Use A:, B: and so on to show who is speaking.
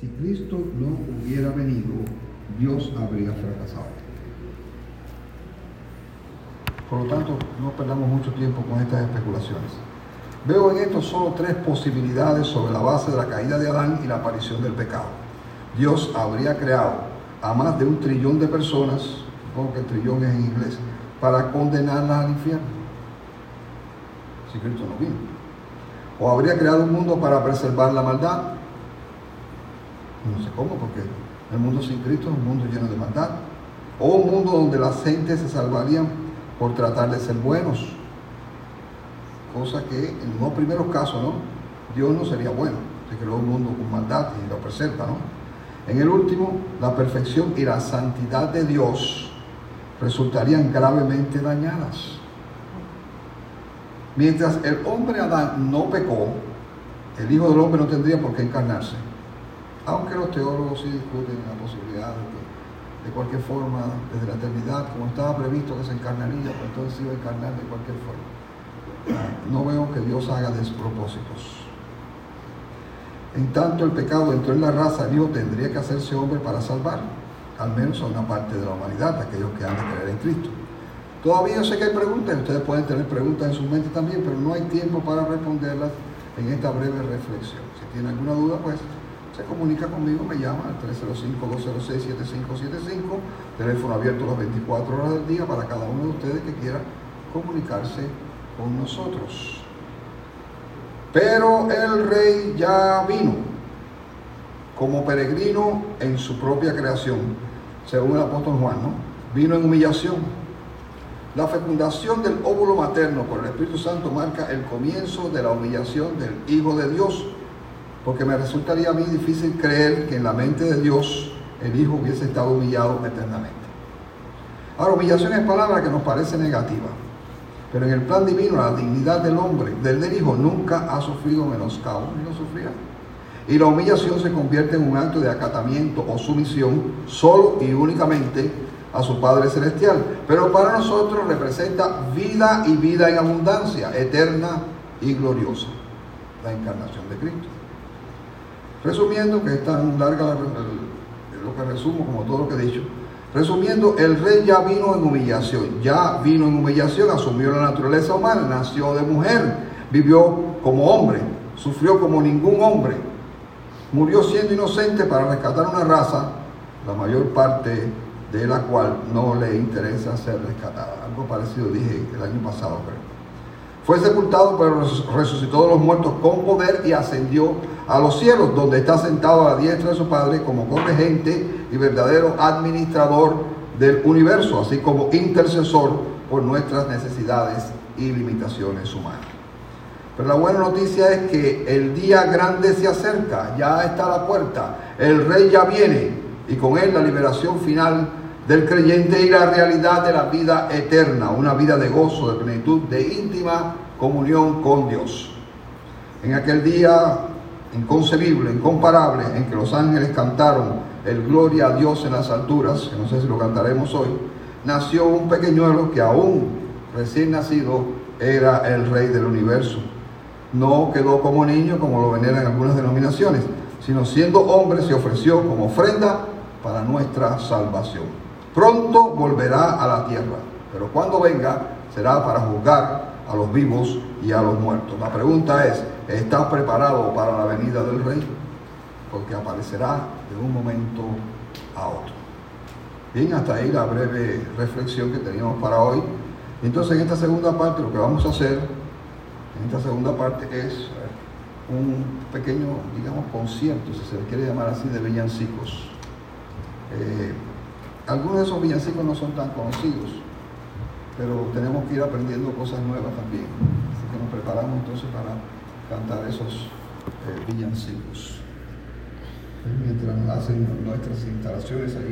A: si Cristo no hubiera venido, Dios habría fracasado. Por lo tanto, no perdamos mucho tiempo con estas especulaciones. Veo en esto solo tres posibilidades sobre la base de la caída de Adán y la aparición del pecado. Dios habría creado a más de un trillón de personas, supongo que el trillón es en inglés, para condenarlas al infierno. Si Cristo no vino. O habría creado un mundo para preservar la maldad. No sé cómo, porque el mundo sin Cristo es un mundo lleno de maldad. O un mundo donde las gentes se salvarían por tratar de ser buenos. Cosa que en los primeros casos, ¿no? Dios no sería bueno. Se creó un mundo con maldad y lo preserva, ¿no? En el último, la perfección y la santidad de Dios resultarían gravemente dañadas. Mientras el hombre Adán no pecó, el Hijo del Hombre no tendría por qué encarnarse. Aunque los teólogos sí discuten la posibilidad de que de cualquier forma, desde la eternidad, como estaba previsto que se encarnaría, pues entonces iba a encarnar de cualquier forma. No veo que Dios haga despropósitos. En tanto el pecado entró en la raza, Dios tendría que hacerse hombre para salvar, al menos a una parte de la humanidad, aquellos que han de creer en Cristo. Todavía sé que hay preguntas, ustedes pueden tener preguntas en su mente también, pero no hay tiempo para responderlas en esta breve reflexión. Si tienen alguna duda, pues comunica conmigo, me llama al 305-206-7575, teléfono abierto las 24 horas del día para cada uno de ustedes que quiera comunicarse con nosotros. Pero el rey ya vino como peregrino en su propia creación, según el apóstol Juan, ¿no? Vino en humillación. La fecundación del óvulo materno por el Espíritu Santo marca el comienzo de la humillación del Hijo de Dios porque me resultaría a mí difícil creer que en la mente de Dios el Hijo hubiese estado humillado eternamente. Ahora, humillación es palabra que nos parece negativa, pero en el plan divino la dignidad del hombre, del, Hijo, nunca ha sufrido menoscabo ni lo sufrirá. Y la humillación se convierte en un acto de acatamiento o sumisión solo y únicamente a su Padre Celestial. Pero para nosotros representa vida y vida en abundancia, eterna y gloriosa, la encarnación de Cristo. Resumiendo, que es tan larga lo que resumo como todo lo que he dicho. Resumiendo, el rey ya vino en humillación, ya vino en humillación, asumió la naturaleza humana, nació de mujer, vivió como hombre, sufrió como ningún hombre, murió siendo inocente para rescatar una raza, la mayor parte de la cual no le interesa ser rescatada. Algo parecido dije el año pasado, creo. Fue sepultado, pero resucitó de los muertos con poder y ascendió a los cielos, donde está sentado a la diestra de su Padre como corregente y verdadero administrador del universo, así como intercesor por nuestras necesidades y limitaciones humanas. Pero la buena noticia es que el día grande se acerca, ya está a la puerta, el rey ya viene y con él la liberación final del creyente y la realidad de la vida eterna, una vida de gozo, de plenitud, de íntima comunión con Dios. En aquel día inconcebible, incomparable, en que los ángeles cantaron el gloria a Dios en las alturas, que no sé si lo cantaremos hoy, nació un pequeñuelo que aún recién nacido era el rey del universo. No quedó como niño, como lo veneran algunas denominaciones, sino siendo hombre se ofreció como ofrenda para nuestra salvación. Pronto volverá a la tierra, pero cuando venga será para juzgar a los vivos y a los muertos. La pregunta es, ¿estás preparado para la venida del rey? Porque aparecerá de un momento a otro. Bien, hasta ahí la breve reflexión que teníamos para hoy. Entonces, en esta segunda parte, lo que vamos a hacer, en esta segunda parte es un pequeño, digamos, concierto, si se le quiere llamar así, de villancicos. Eh, algunos de esos villancicos no son tan conocidos, pero tenemos que ir aprendiendo cosas nuevas también. Así que nos preparamos entonces para cantar esos eh, villancicos. Mientras hacen nuestras instalaciones ahí.